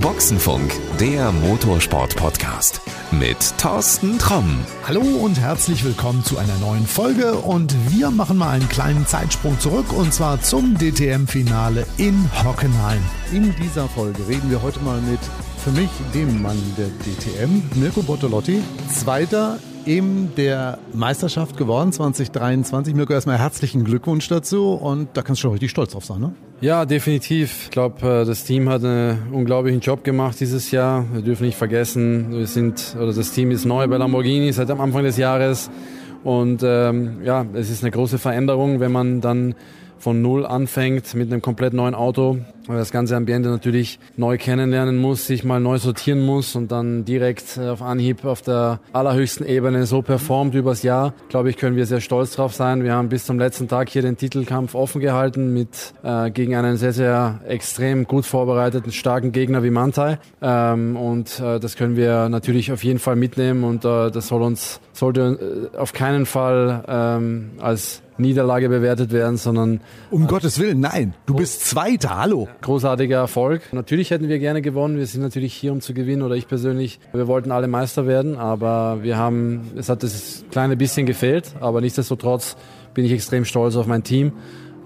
Boxenfunk, der Motorsport-Podcast mit Thorsten Tromm. Hallo und herzlich willkommen zu einer neuen Folge und wir machen mal einen kleinen Zeitsprung zurück und zwar zum DTM-Finale in Hockenheim. In dieser Folge reden wir heute mal mit für mich dem Mann der DTM, Mirko Bottolotti, Zweiter in der Meisterschaft geworden 2023. Mirko, erstmal herzlichen Glückwunsch dazu und da kannst du schon richtig stolz drauf sein, ne? Ja, definitiv. Ich glaube, äh, das Team hat einen unglaublichen Job gemacht dieses Jahr. Wir dürfen nicht vergessen, wir sind, oder das Team ist neu bei Lamborghini seit am Anfang des Jahres. Und ähm, ja, es ist eine große Veränderung, wenn man dann von Null anfängt mit einem komplett neuen Auto, weil das ganze Ambiente natürlich neu kennenlernen muss, sich mal neu sortieren muss und dann direkt äh, auf Anhieb auf der allerhöchsten Ebene so performt übers Jahr, glaube ich, können wir sehr stolz drauf sein. Wir haben bis zum letzten Tag hier den Titelkampf offen gehalten mit äh, gegen einen sehr, sehr extrem gut vorbereiteten, starken Gegner wie Mantai. Ähm, und äh, das können wir natürlich auf jeden Fall mitnehmen und äh, das soll uns sollte äh, auf keinen Fall ähm, als Niederlage bewertet werden, sondern um Gottes Willen, nein, du bist Zweiter, hallo. Großartiger Erfolg. Natürlich hätten wir gerne gewonnen. Wir sind natürlich hier, um zu gewinnen oder ich persönlich. Wir wollten alle Meister werden, aber wir haben, es hat das kleine bisschen gefehlt, aber nichtsdestotrotz bin ich extrem stolz auf mein Team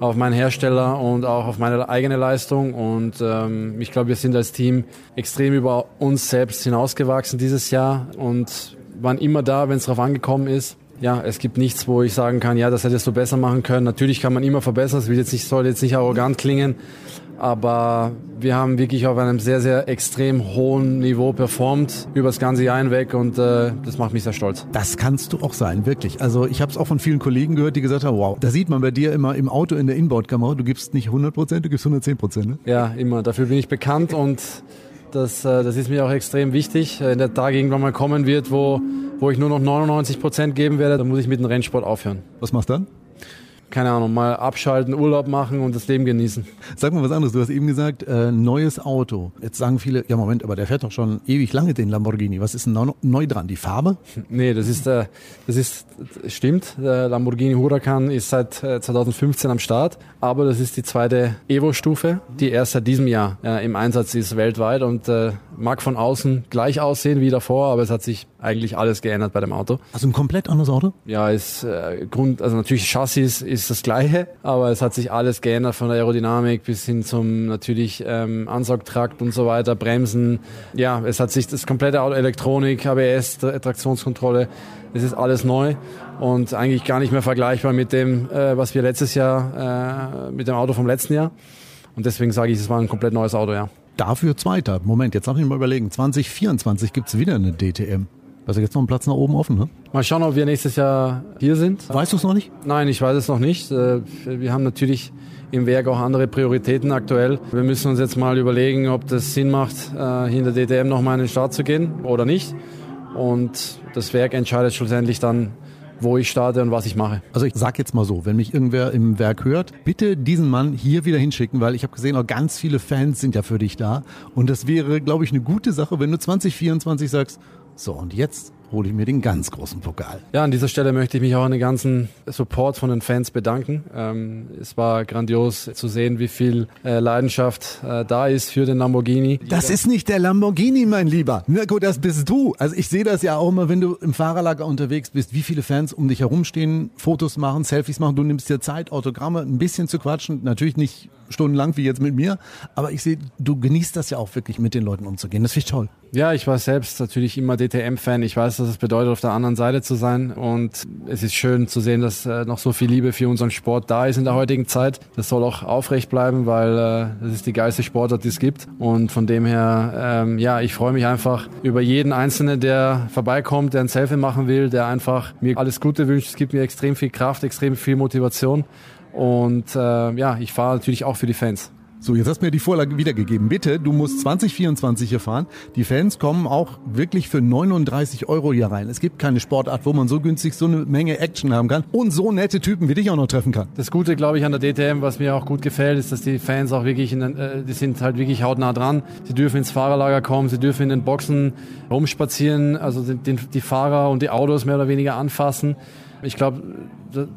auf meinen Hersteller und auch auf meine eigene Leistung. Und ähm, ich glaube, wir sind als Team extrem über uns selbst hinausgewachsen dieses Jahr und waren immer da, wenn es darauf angekommen ist ja, es gibt nichts, wo ich sagen kann, ja, das hättest du besser machen können. Natürlich kann man immer verbessern, es will jetzt nicht, soll jetzt nicht arrogant klingen, aber wir haben wirklich auf einem sehr, sehr extrem hohen Niveau performt über das ganze Jahr hinweg und äh, das macht mich sehr stolz. Das kannst du auch sein, wirklich. Also ich habe es auch von vielen Kollegen gehört, die gesagt haben, wow, da sieht man bei dir immer im Auto in der Inboard-Kamera, du gibst nicht 100 Prozent, du gibst 110 Prozent. Ne? Ja, immer. Dafür bin ich bekannt und das, äh, das ist mir auch extrem wichtig. Wenn der Tag irgendwann mal kommen wird, wo, wo ich nur noch 99 Prozent geben werde, dann muss ich mit dem Rennsport aufhören. Was machst du dann? Keine Ahnung, mal abschalten, Urlaub machen und das Leben genießen. Sag mal was anderes. Du hast eben gesagt, äh, neues Auto. Jetzt sagen viele, ja Moment, aber der fährt doch schon ewig lange den Lamborghini. Was ist denn neu dran? Die Farbe? Nee, das ist, äh, das ist, stimmt. Der Lamborghini Huracan ist seit äh, 2015 am Start, aber das ist die zweite Evo-Stufe, die erst seit diesem Jahr äh, im Einsatz ist weltweit und äh, mag von außen gleich aussehen wie davor, aber es hat sich eigentlich alles geändert bei dem Auto. Also ein komplett anderes Auto? Ja, ist äh, Grund, also natürlich Chassis ist das gleiche, aber es hat sich alles geändert von der Aerodynamik bis hin zum natürlich ähm, Ansaugtrakt und so weiter, Bremsen. Ja, es hat sich das komplette Auto, Elektronik, ABS, Traktionskontrolle, es ist alles neu und eigentlich gar nicht mehr vergleichbar mit dem, äh, was wir letztes Jahr, äh, mit dem Auto vom letzten Jahr. Und deswegen sage ich, es war ein komplett neues Auto, ja. Dafür Zweiter. Moment, jetzt lass mich mal überlegen. 2024 gibt's wieder eine DTM. Also jetzt noch ein Platz nach oben offen, ne? Mal schauen, ob wir nächstes Jahr hier sind. Weißt du es noch nicht? Nein, ich weiß es noch nicht. Äh, wir haben natürlich im Werk auch andere Prioritäten aktuell. Wir müssen uns jetzt mal überlegen, ob das Sinn macht, äh, hier in der DTM nochmal in den Start zu gehen oder nicht. Und das Werk entscheidet schlussendlich dann, wo ich starte und was ich mache. Also ich sag jetzt mal so, wenn mich irgendwer im Werk hört, bitte diesen Mann hier wieder hinschicken, weil ich habe gesehen, auch ganz viele Fans sind ja für dich da. Und das wäre, glaube ich, eine gute Sache, wenn du 2024 sagst, so und jetzt hole ich mir den ganz großen Pokal. Ja, an dieser Stelle möchte ich mich auch an den ganzen Support von den Fans bedanken. Ähm, es war grandios zu sehen, wie viel äh, Leidenschaft äh, da ist für den Lamborghini. Das ist nicht der Lamborghini, mein Lieber. Mirko, das bist du. Also ich sehe das ja auch immer, wenn du im Fahrerlager unterwegs bist, wie viele Fans um dich herumstehen, Fotos machen, Selfies machen. Du nimmst dir Zeit, Autogramme, ein bisschen zu quatschen. Natürlich nicht stundenlang wie jetzt mit mir, aber ich sehe, du genießt das ja auch wirklich mit den Leuten umzugehen. Das finde ich toll. Ja, ich war selbst natürlich immer DTM-Fan. Ich weiß, was es bedeutet, auf der anderen Seite zu sein. Und es ist schön zu sehen, dass äh, noch so viel Liebe für unseren Sport da ist in der heutigen Zeit. Das soll auch aufrecht bleiben, weil äh, das ist die geilste Sportart, die es gibt. Und von dem her, ähm, ja, ich freue mich einfach über jeden Einzelnen, der vorbeikommt, der ein Selfie machen will, der einfach mir alles Gute wünscht. Es gibt mir extrem viel Kraft, extrem viel Motivation. Und äh, ja, ich fahre natürlich auch für die Fans. So, jetzt hast du mir die Vorlage wiedergegeben. Bitte, du musst 2024 hier fahren. Die Fans kommen auch wirklich für 39 Euro hier rein. Es gibt keine Sportart, wo man so günstig so eine Menge Action haben kann und so nette Typen wie dich auch noch treffen kann. Das Gute, glaube ich, an der DTM, was mir auch gut gefällt, ist, dass die Fans auch wirklich, in den, äh, die sind halt wirklich hautnah dran. Sie dürfen ins Fahrerlager kommen, sie dürfen in den Boxen rumspazieren, also den, die Fahrer und die Autos mehr oder weniger anfassen. Ich glaube,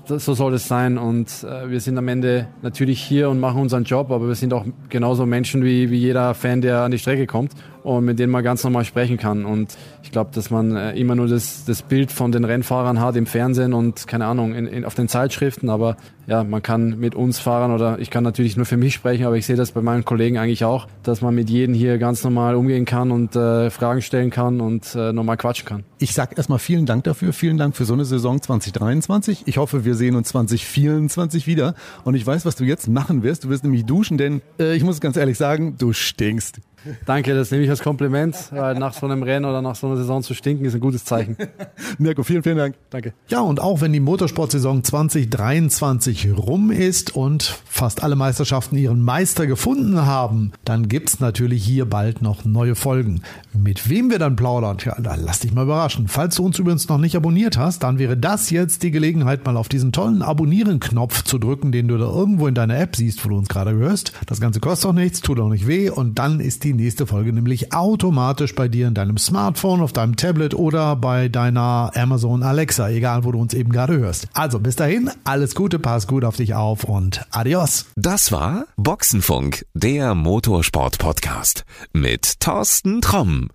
so soll es sein. Und äh, wir sind am Ende natürlich hier und machen unseren Job, aber wir sind auch genauso Menschen wie, wie jeder Fan, der an die Strecke kommt und mit denen man ganz normal sprechen kann. Und ich glaube, dass man äh, immer nur das, das Bild von den Rennfahrern hat im Fernsehen und keine Ahnung, in, in, auf den Zeitschriften, aber ja, man kann mit uns Fahrern oder ich kann natürlich nur für mich sprechen, aber ich sehe das bei meinen Kollegen eigentlich auch, dass man mit jedem hier ganz normal umgehen kann und äh, Fragen stellen kann und äh, normal quatschen kann. Ich sag erstmal vielen Dank dafür, vielen Dank für so eine Saison 2023. Ich hoffe, wir sehen uns 2024 wieder und ich weiß, was du jetzt machen wirst. Du wirst nämlich duschen, denn äh, ich muss ganz ehrlich sagen, du stinkst. Danke, das nehme ich als Kompliment, weil nach so einem Rennen oder nach so einer Saison zu stinken ist ein gutes Zeichen. Mirko, vielen, vielen Dank. Danke. Ja, und auch wenn die Motorsportsaison 2023 rum ist und fast alle Meisterschaften ihren Meister gefunden haben, dann gibt's natürlich hier bald noch neue Folgen. Mit wem wir dann plaudern, ja, da lass dich mal überraschen. Falls du uns übrigens noch nicht abonniert hast, dann wäre das jetzt die Gelegenheit, mal auf diesen tollen Abonnieren-Knopf zu drücken, den du da irgendwo in deiner App siehst, wo du uns gerade hörst. Das Ganze kostet auch nichts, tut auch nicht weh und dann ist die nächste Folge nämlich automatisch bei dir in deinem Smartphone, auf deinem Tablet oder bei deiner Amazon Alexa, egal wo du uns eben gerade hörst. Also bis dahin, alles Gute, pass gut auf dich auf und adios. Das war Boxenfunk, der Motorsport-Podcast mit Thorsten Tromm.